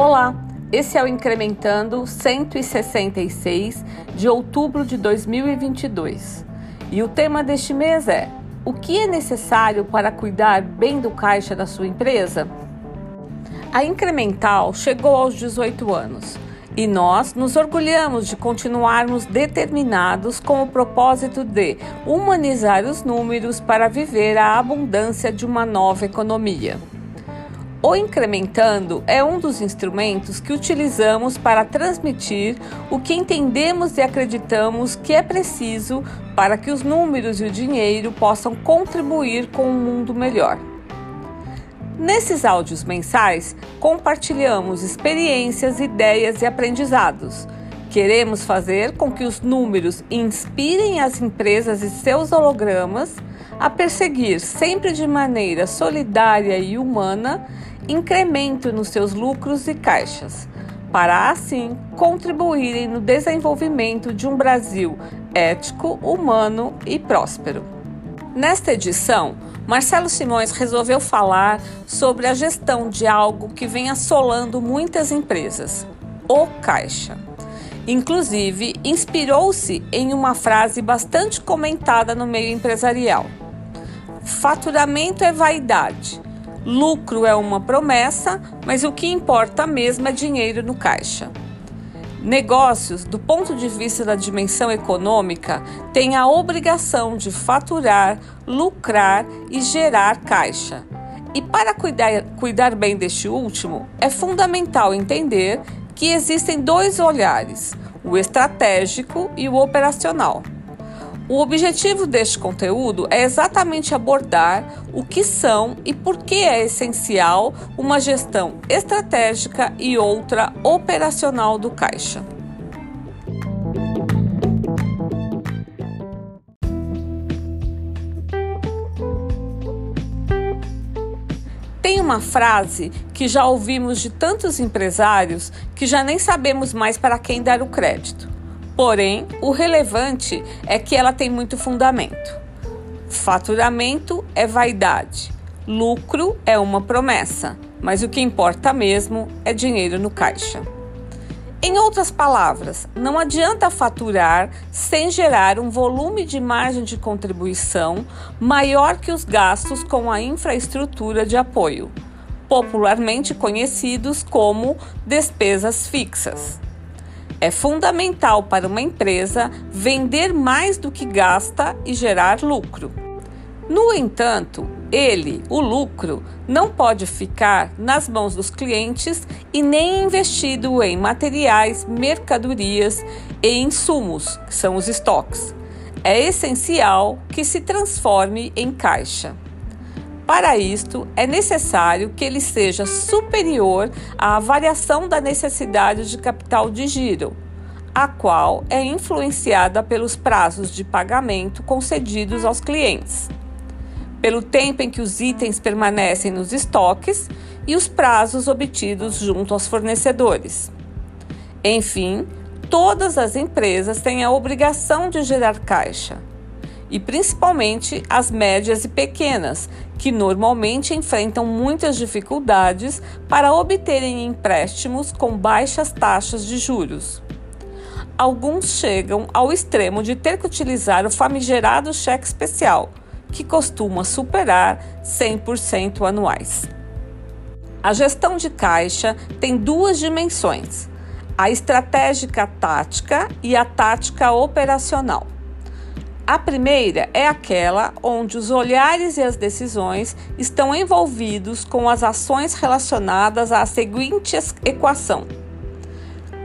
Olá, esse é o Incrementando 166 de outubro de 2022 e o tema deste mês é: O que é necessário para cuidar bem do caixa da sua empresa? A Incremental chegou aos 18 anos e nós nos orgulhamos de continuarmos determinados com o propósito de humanizar os números para viver a abundância de uma nova economia. O incrementando é um dos instrumentos que utilizamos para transmitir o que entendemos e acreditamos que é preciso para que os números e o dinheiro possam contribuir com um mundo melhor. Nesses áudios mensais, compartilhamos experiências, ideias e aprendizados. Queremos fazer com que os números inspirem as empresas e seus hologramas a perseguir, sempre de maneira solidária e humana, incremento nos seus lucros e caixas, para assim contribuírem no desenvolvimento de um Brasil ético, humano e próspero. Nesta edição, Marcelo Simões resolveu falar sobre a gestão de algo que vem assolando muitas empresas: o caixa. Inclusive, inspirou-se em uma frase bastante comentada no meio empresarial: Faturamento é vaidade, Lucro é uma promessa, mas o que importa mesmo é dinheiro no caixa. Negócios, do ponto de vista da dimensão econômica, têm a obrigação de faturar, lucrar e gerar caixa. E para cuidar, cuidar bem deste último, é fundamental entender que existem dois olhares: o estratégico e o operacional. O objetivo deste conteúdo é exatamente abordar o que são e por que é essencial uma gestão estratégica e outra operacional do caixa. Tem uma frase que já ouvimos de tantos empresários que já nem sabemos mais para quem dar o crédito. Porém, o relevante é que ela tem muito fundamento. Faturamento é vaidade, lucro é uma promessa, mas o que importa mesmo é dinheiro no caixa. Em outras palavras, não adianta faturar sem gerar um volume de margem de contribuição maior que os gastos com a infraestrutura de apoio, popularmente conhecidos como despesas fixas. É fundamental para uma empresa vender mais do que gasta e gerar lucro. No entanto, ele, o lucro, não pode ficar nas mãos dos clientes e nem investido em materiais, mercadorias e insumos, que são os estoques. É essencial que se transforme em caixa. Para isto, é necessário que ele seja superior à variação da necessidade de capital de giro, a qual é influenciada pelos prazos de pagamento concedidos aos clientes, pelo tempo em que os itens permanecem nos estoques e os prazos obtidos junto aos fornecedores. Enfim, todas as empresas têm a obrigação de gerar caixa e principalmente as médias e pequenas, que normalmente enfrentam muitas dificuldades para obterem empréstimos com baixas taxas de juros. Alguns chegam ao extremo de ter que utilizar o famigerado cheque especial, que costuma superar 100% anuais. A gestão de caixa tem duas dimensões: a estratégica tática e a tática operacional. A primeira é aquela onde os olhares e as decisões estão envolvidos com as ações relacionadas à seguinte equação: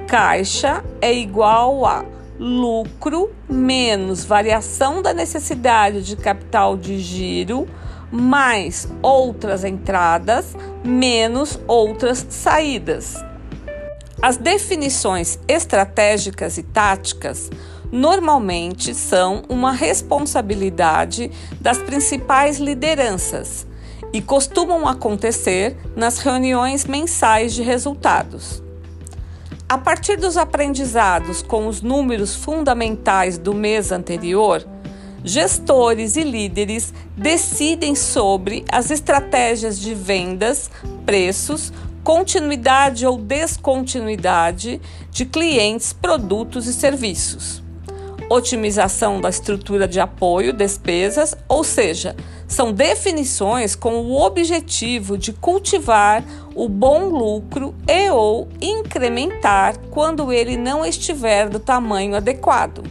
caixa é igual a lucro menos variação da necessidade de capital de giro mais outras entradas menos outras saídas. As definições estratégicas e táticas normalmente são uma responsabilidade das principais lideranças e costumam acontecer nas reuniões mensais de resultados. A partir dos aprendizados com os números fundamentais do mês anterior, gestores e líderes decidem sobre as estratégias de vendas, preços, continuidade ou descontinuidade de clientes, produtos e serviços. Otimização da estrutura de apoio, despesas, ou seja, são definições com o objetivo de cultivar o bom lucro e ou incrementar quando ele não estiver do tamanho adequado.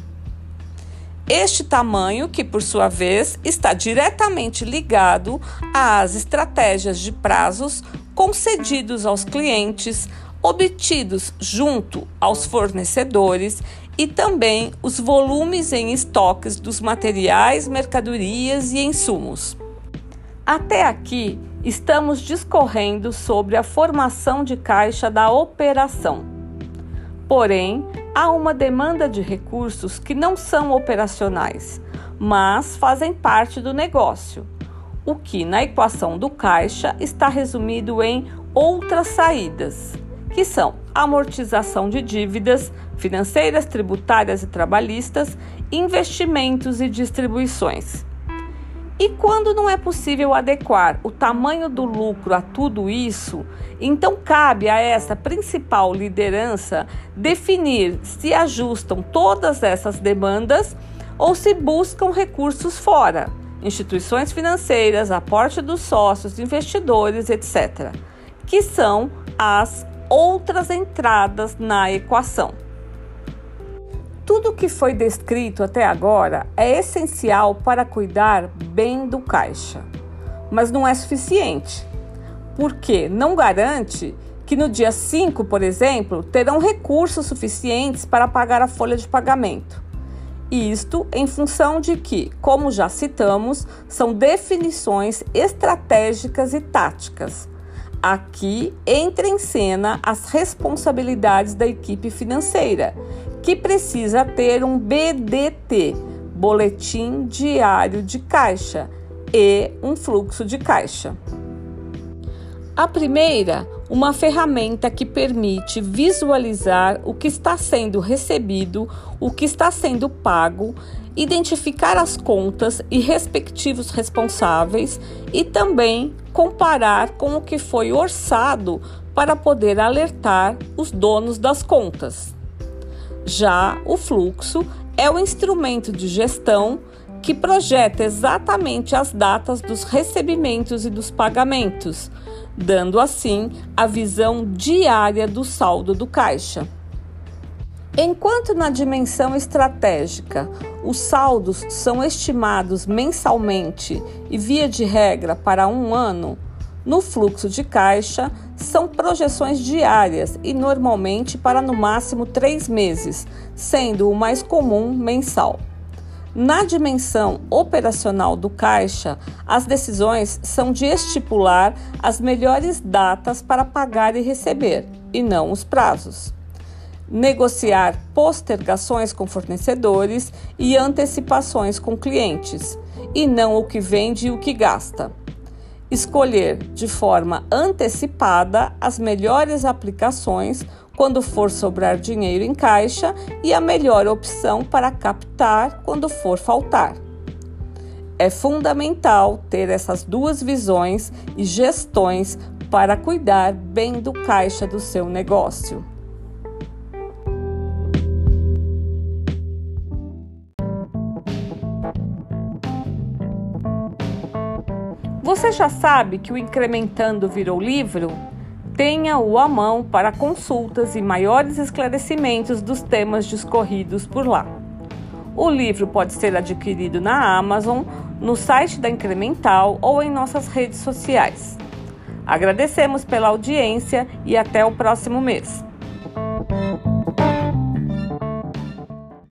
Este tamanho, que por sua vez está diretamente ligado às estratégias de prazos concedidos aos clientes, obtidos junto aos fornecedores e também os volumes em estoques dos materiais, mercadorias e insumos. Até aqui, estamos discorrendo sobre a formação de caixa da operação. Porém, há uma demanda de recursos que não são operacionais, mas fazem parte do negócio, o que na equação do caixa está resumido em outras saídas, que são amortização de dívidas financeiras, tributárias e trabalhistas, investimentos e distribuições. E quando não é possível adequar o tamanho do lucro a tudo isso, então cabe a essa principal liderança definir se ajustam todas essas demandas ou se buscam recursos fora, instituições financeiras, aporte dos sócios, investidores, etc., que são as outras entradas na equação. Tudo que foi descrito até agora é essencial para cuidar bem do caixa, mas não é suficiente, porque não garante que no dia 5, por exemplo, terão recursos suficientes para pagar a folha de pagamento. Isto em função de que, como já citamos, são definições estratégicas e táticas. Aqui entra em cena as responsabilidades da equipe financeira, que precisa ter um BDT, Boletim Diário de Caixa, e um fluxo de caixa. A primeira, uma ferramenta que permite visualizar o que está sendo recebido, o que está sendo pago, identificar as contas e respectivos responsáveis e também comparar com o que foi orçado para poder alertar os donos das contas. Já o fluxo é o instrumento de gestão que projeta exatamente as datas dos recebimentos e dos pagamentos, dando assim a visão diária do saldo do caixa. Enquanto na dimensão estratégica os saldos são estimados mensalmente e, via de regra, para um ano, no fluxo de caixa, são projeções diárias e normalmente para no máximo três meses, sendo o mais comum mensal. Na dimensão operacional do caixa, as decisões são de estipular as melhores datas para pagar e receber, e não os prazos. Negociar postergações com fornecedores e antecipações com clientes, e não o que vende e o que gasta escolher de forma antecipada as melhores aplicações quando for sobrar dinheiro em caixa e a melhor opção para captar quando for faltar. É fundamental ter essas duas visões e gestões para cuidar bem do caixa do seu negócio. Você já sabe que o Incrementando virou livro? Tenha-o à mão para consultas e maiores esclarecimentos dos temas discorridos por lá. O livro pode ser adquirido na Amazon, no site da Incremental ou em nossas redes sociais. Agradecemos pela audiência e até o próximo mês.